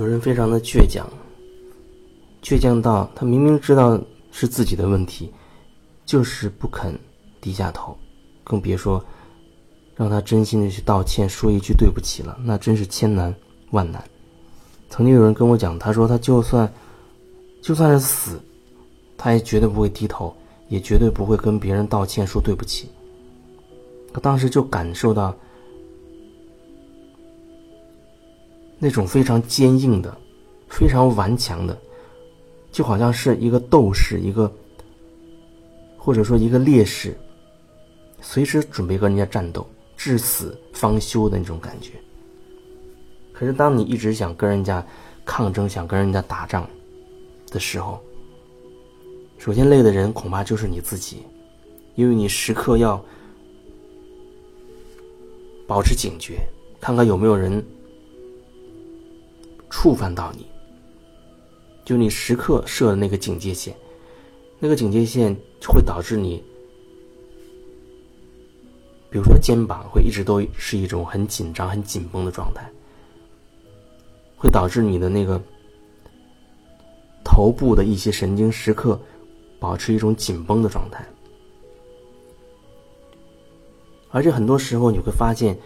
有人非常的倔强，倔强到他明明知道是自己的问题，就是不肯低下头，更别说让他真心的去道歉，说一句对不起了，那真是千难万难。曾经有人跟我讲，他说他就算就算是死，他也绝对不会低头，也绝对不会跟别人道歉说对不起。他当时就感受到。那种非常坚硬的、非常顽强的，就好像是一个斗士，一个或者说一个烈士，随时准备跟人家战斗，至死方休的那种感觉。可是，当你一直想跟人家抗争、想跟人家打仗的时候，首先累的人恐怕就是你自己，因为你时刻要保持警觉，看看有没有人。触犯到你，就你时刻设的那个警戒线，那个警戒线会导致你，比如说肩膀会一直都是一种很紧张、很紧绷的状态，会导致你的那个头部的一些神经时刻保持一种紧绷的状态，而且很多时候你会发现，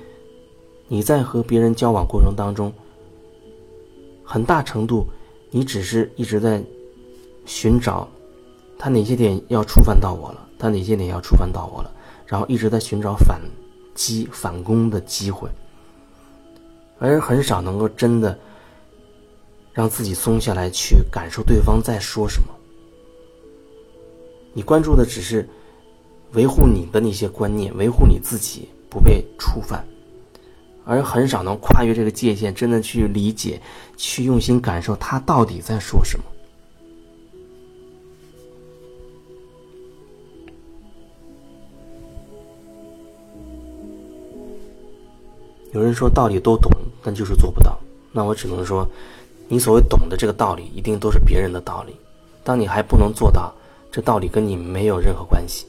你在和别人交往过程当中。很大程度，你只是一直在寻找他哪些点要触犯到我了，他哪些点要触犯到我了，然后一直在寻找反击、反攻的机会，而很少能够真的让自己松下来去感受对方在说什么。你关注的只是维护你的那些观念，维护你自己不被触犯。而很少能跨越这个界限，真的去理解、去用心感受他到底在说什么。有人说道理都懂，但就是做不到。那我只能说，你所谓懂的这个道理，一定都是别人的道理。当你还不能做到，这道理跟你没有任何关系。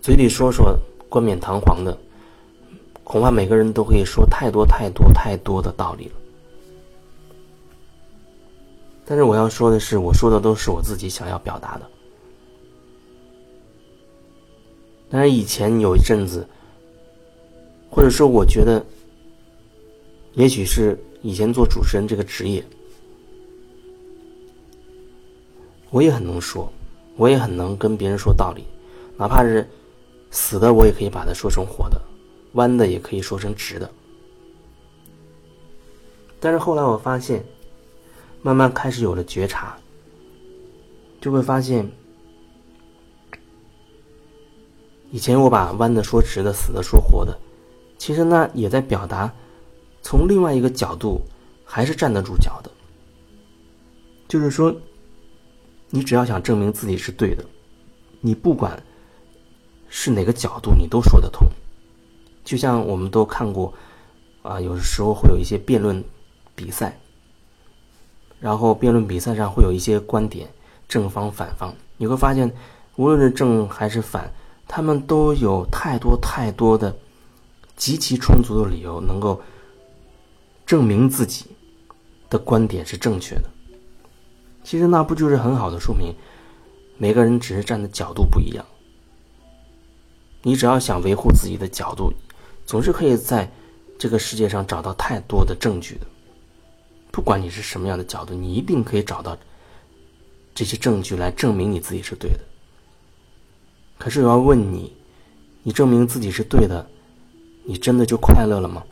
嘴里说说冠冕堂皇的。恐怕每个人都可以说太多太多太多的道理了，但是我要说的是，我说的都是我自己想要表达的。但是以前有一阵子，或者说我觉得，也许是以前做主持人这个职业，我也很能说，我也很能跟别人说道理，哪怕是死的，我也可以把它说成活的。弯的也可以说成直的，但是后来我发现，慢慢开始有了觉察，就会发现，以前我把弯的说直的，死的说活的，其实那也在表达，从另外一个角度还是站得住脚的，就是说，你只要想证明自己是对的，你不管是哪个角度，你都说得通。就像我们都看过，啊，有的时候会有一些辩论比赛，然后辩论比赛上会有一些观点，正方反方，你会发现，无论是正还是反，他们都有太多太多的极其充足的理由，能够证明自己的观点是正确的。其实那不就是很好的说明，每个人只是站的角度不一样。你只要想维护自己的角度。总是可以在这个世界上找到太多的证据的，不管你是什么样的角度，你一定可以找到这些证据来证明你自己是对的。可是我要问你，你证明自己是对的，你真的就快乐了吗？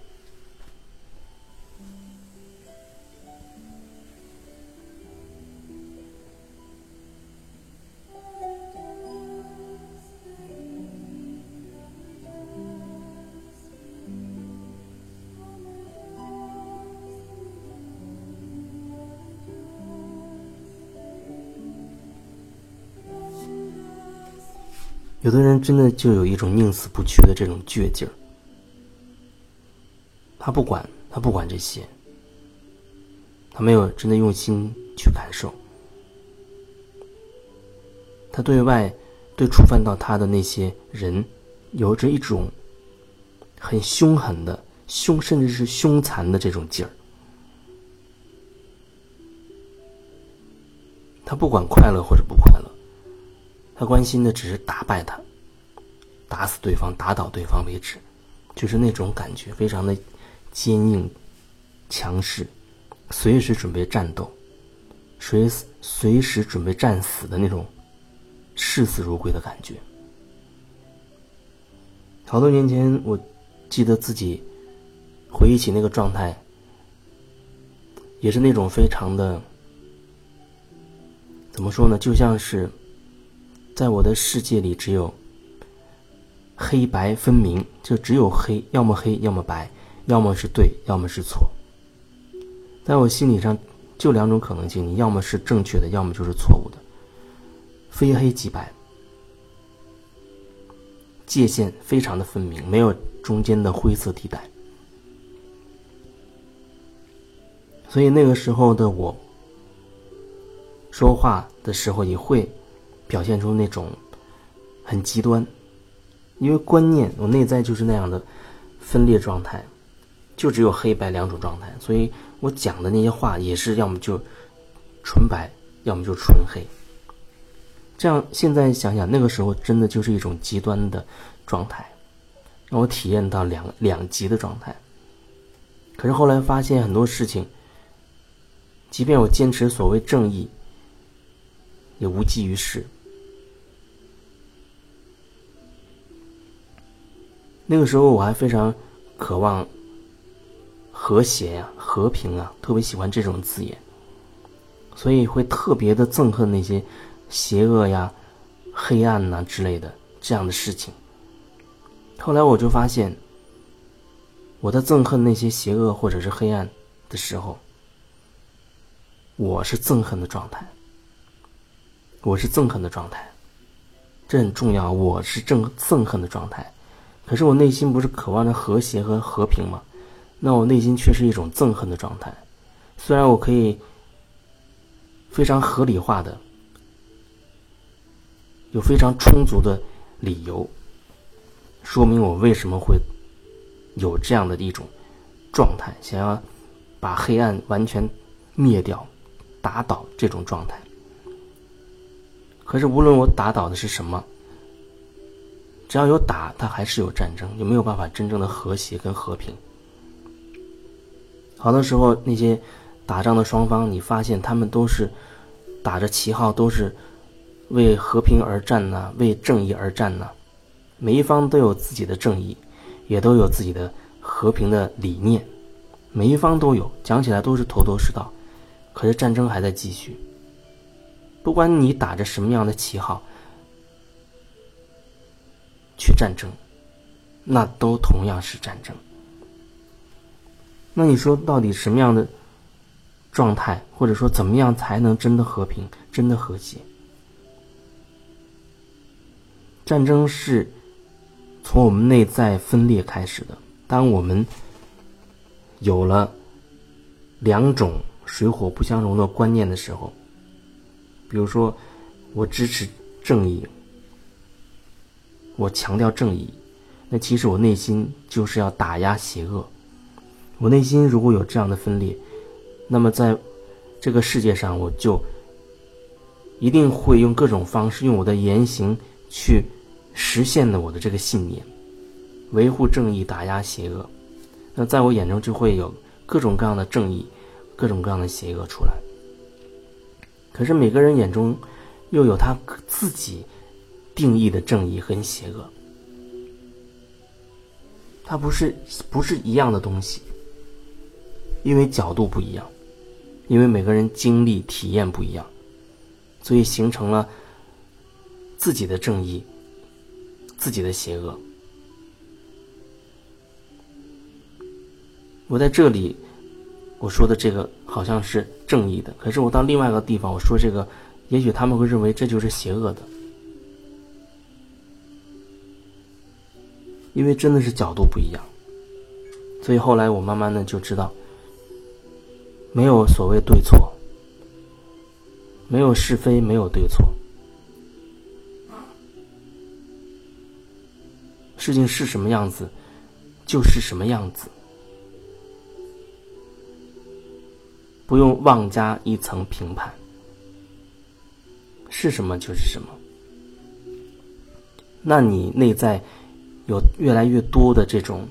有的人真的就有一种宁死不屈的这种倔劲儿，他不管，他不管这些，他没有真的用心去感受，他对外对触犯到他的那些人，有着一种很凶狠的凶，甚至是凶残的这种劲儿。他不管快乐或者不快乐，他关心的只是打败他，打死对方，打倒对方为止，就是那种感觉，非常的坚硬、强势，随时准备战斗，随随时准备战死的那种视死如归的感觉。好多年前，我记得自己回忆起那个状态，也是那种非常的。怎么说呢？就像是，在我的世界里，只有黑白分明，就只有黑，要么黑，要么白，要么是对，要么是错。在我心理上，就两种可能性：你要么是正确的，要么就是错误的，非黑即白，界限非常的分明，没有中间的灰色地带。所以那个时候的我。说话的时候也会表现出那种很极端，因为观念我内在就是那样的分裂状态，就只有黑白两种状态，所以我讲的那些话也是要么就纯白，要么就纯黑。这样现在想想，那个时候真的就是一种极端的状态，让我体验到两两极的状态。可是后来发现很多事情，即便我坚持所谓正义。也无济于事。那个时候我还非常渴望和谐呀、和平啊，特别喜欢这种字眼，所以会特别的憎恨那些邪恶呀、黑暗呐之类的这样的事情。后来我就发现，我在憎恨那些邪恶或者是黑暗的时候，我是憎恨的状态。我是憎恨的状态，这很重要。我是憎憎恨的状态，可是我内心不是渴望着和谐和和平吗？那我内心却是一种憎恨的状态。虽然我可以非常合理化的、有非常充足的理由，说明我为什么会有这样的一种状态，想要把黑暗完全灭掉、打倒这种状态。可是，无论我打倒的是什么，只要有打，它还是有战争，就没有办法真正的和谐跟和平。好多时候，那些打仗的双方，你发现他们都是打着旗号，都是为和平而战呐，为正义而战呐。每一方都有自己的正义，也都有自己的和平的理念，每一方都有，讲起来都是头头是道。可是战争还在继续。不管你打着什么样的旗号去战争，那都同样是战争。那你说，到底什么样的状态，或者说怎么样才能真的和平、真的和谐？战争是从我们内在分裂开始的。当我们有了两种水火不相容的观念的时候。比如说，我支持正义，我强调正义，那其实我内心就是要打压邪恶。我内心如果有这样的分裂，那么在这个世界上，我就一定会用各种方式，用我的言行去实现的我的这个信念，维护正义，打压邪恶。那在我眼中就会有各种各样的正义，各种各样的邪恶出来。可是每个人眼中，又有他自己定义的正义和邪恶，它不是不是一样的东西，因为角度不一样，因为每个人经历体验不一样，所以形成了自己的正义，自己的邪恶。我在这里。我说的这个好像是正义的，可是我到另外一个地方我说这个，也许他们会认为这就是邪恶的，因为真的是角度不一样。所以后来我慢慢的就知道，没有所谓对错，没有是非，没有对错，事情是什么样子，就是什么样子。不用妄加一层评判，是什么就是什么。那你内在有越来越多的这种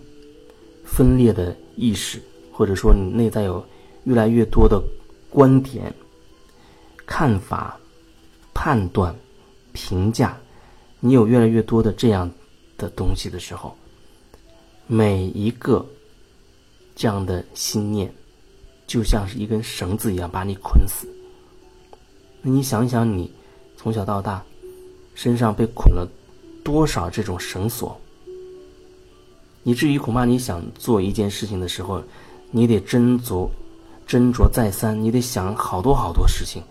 分裂的意识，或者说你内在有越来越多的观点、看法、判断、评价，你有越来越多的这样的东西的时候，每一个这样的心念，就像是一根绳子一样把你捆死。那你想想，你从小到大身上被捆了。多少这种绳索，以至于恐怕你想做一件事情的时候，你得斟酌、斟酌再三，你得想好多好多事情，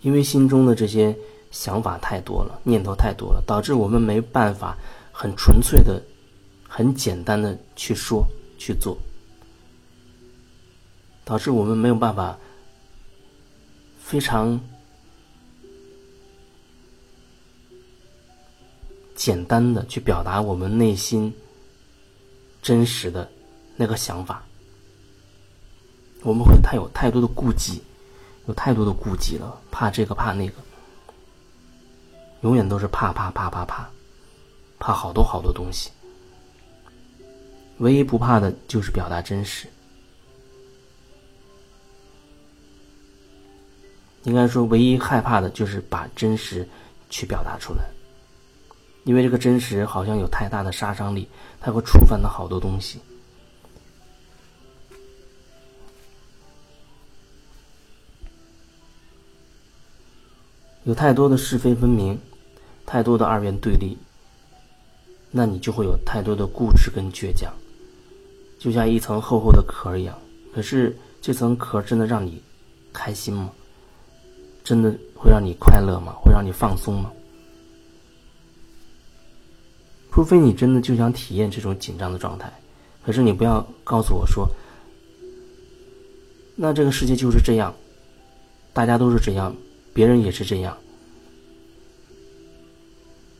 因为心中的这些想法太多了，念头太多了，导致我们没办法很纯粹的、很简单的去说、去做。导致我们没有办法非常简单的去表达我们内心真实的那个想法。我们会太有太多的顾忌，有太多的顾忌了，怕这个怕那个，永远都是怕怕怕怕怕，怕好多好多东西。唯一不怕的就是表达真实。应该说，唯一害怕的就是把真实去表达出来，因为这个真实好像有太大的杀伤力，它会触犯到好多东西，有太多的是非分明，太多的二元对立，那你就会有太多的固执跟倔强，就像一层厚厚的壳一样。可是这层壳真的让你开心吗？真的会让你快乐吗？会让你放松吗？除非你真的就想体验这种紧张的状态，可是你不要告诉我说，那这个世界就是这样，大家都是这样，别人也是这样。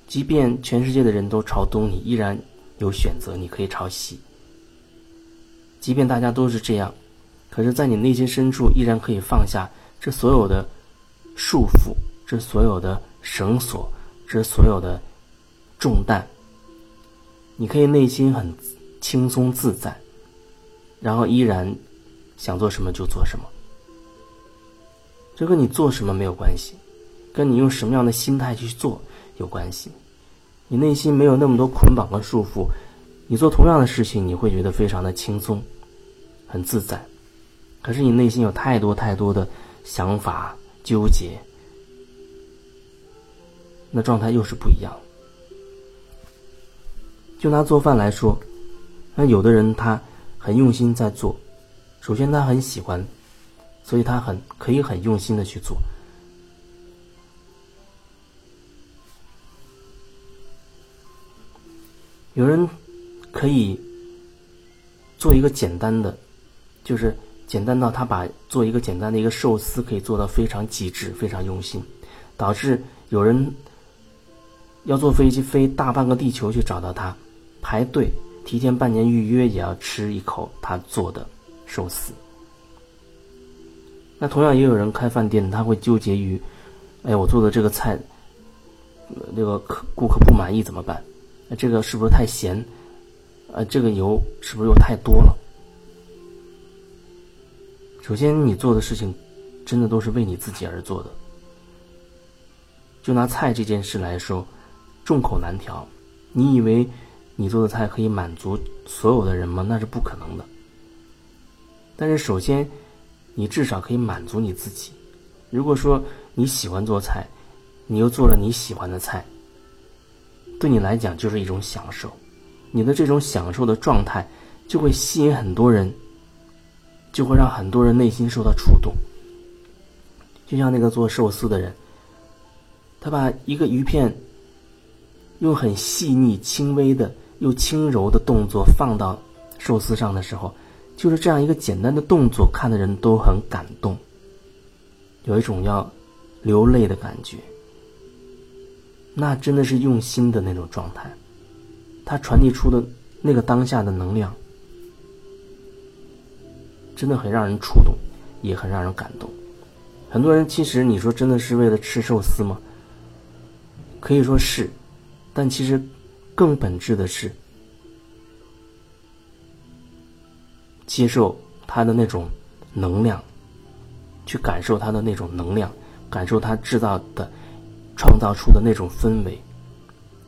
即便全世界的人都朝东，你依然有选择，你可以朝西。即便大家都是这样，可是，在你内心深处，依然可以放下这所有的。束缚，这所有的绳索，这所有的重担，你可以内心很轻松自在，然后依然想做什么就做什么。这跟你做什么没有关系，跟你用什么样的心态去做有关系。你内心没有那么多捆绑和束缚，你做同样的事情，你会觉得非常的轻松，很自在。可是你内心有太多太多的想法。纠结，那状态又是不一样。就拿做饭来说，那有的人他很用心在做，首先他很喜欢，所以他很可以很用心的去做。有人可以做一个简单的，就是。简单到他把做一个简单的一个寿司可以做到非常极致、非常用心，导致有人要坐飞机飞大半个地球去找到他，排队提前半年预约也要吃一口他做的寿司。那同样也有人开饭店，他会纠结于，哎，我做的这个菜，这个客顾客不满意怎么办？这个是不是太咸？呃，这个油是不是又太多了？首先，你做的事情，真的都是为你自己而做的。就拿菜这件事来说，众口难调。你以为你做的菜可以满足所有的人吗？那是不可能的。但是，首先，你至少可以满足你自己。如果说你喜欢做菜，你又做了你喜欢的菜，对你来讲就是一种享受。你的这种享受的状态，就会吸引很多人。就会让很多人内心受到触动，就像那个做寿司的人，他把一个鱼片用很细腻、轻微的又轻柔的动作放到寿司上的时候，就是这样一个简单的动作，看的人都很感动，有一种要流泪的感觉。那真的是用心的那种状态，他传递出的那个当下的能量，真的很让人触动，也很让人感动。很多人其实你说真的是为了吃寿司吗？可以说是，但其实更本质的是接受他的那种能量，去感受他的那种能量，感受他制造的、创造出的那种氛围，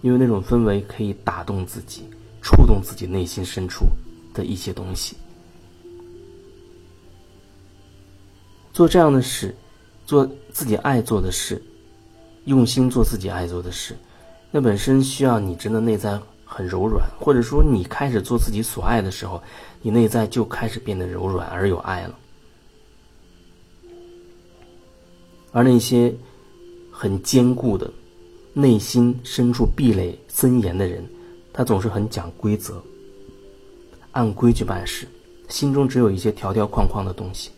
因为那种氛围可以打动自己。触动自己内心深处的一些东西，做这样的事，做自己爱做的事，用心做自己爱做的事，那本身需要你真的内在很柔软，或者说你开始做自己所爱的时候，你内在就开始变得柔软而有爱了。而那些很坚固的、内心深处壁垒森严的人。他总是很讲规则，按规矩办事，心中只有一些条条框框的东西。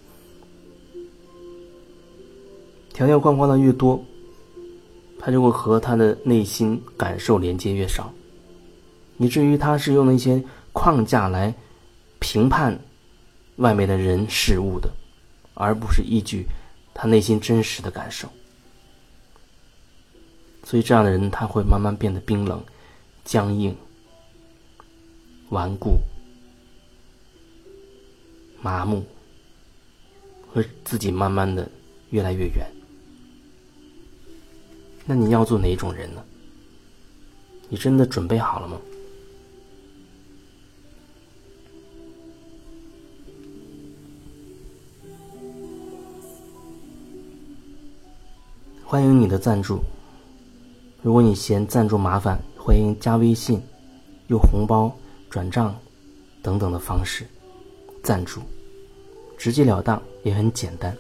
条条框框的越多，他就会和他的内心感受连接越少，以至于他是用那些框架来评判外面的人事物的，而不是依据他内心真实的感受。所以，这样的人他会慢慢变得冰冷、僵硬。顽固、麻木，和自己慢慢的越来越远。那你要做哪种人呢？你真的准备好了吗？欢迎你的赞助。如果你嫌赞助麻烦，欢迎加微信，用红包。转账等等的方式赞助，直截了当也很简单。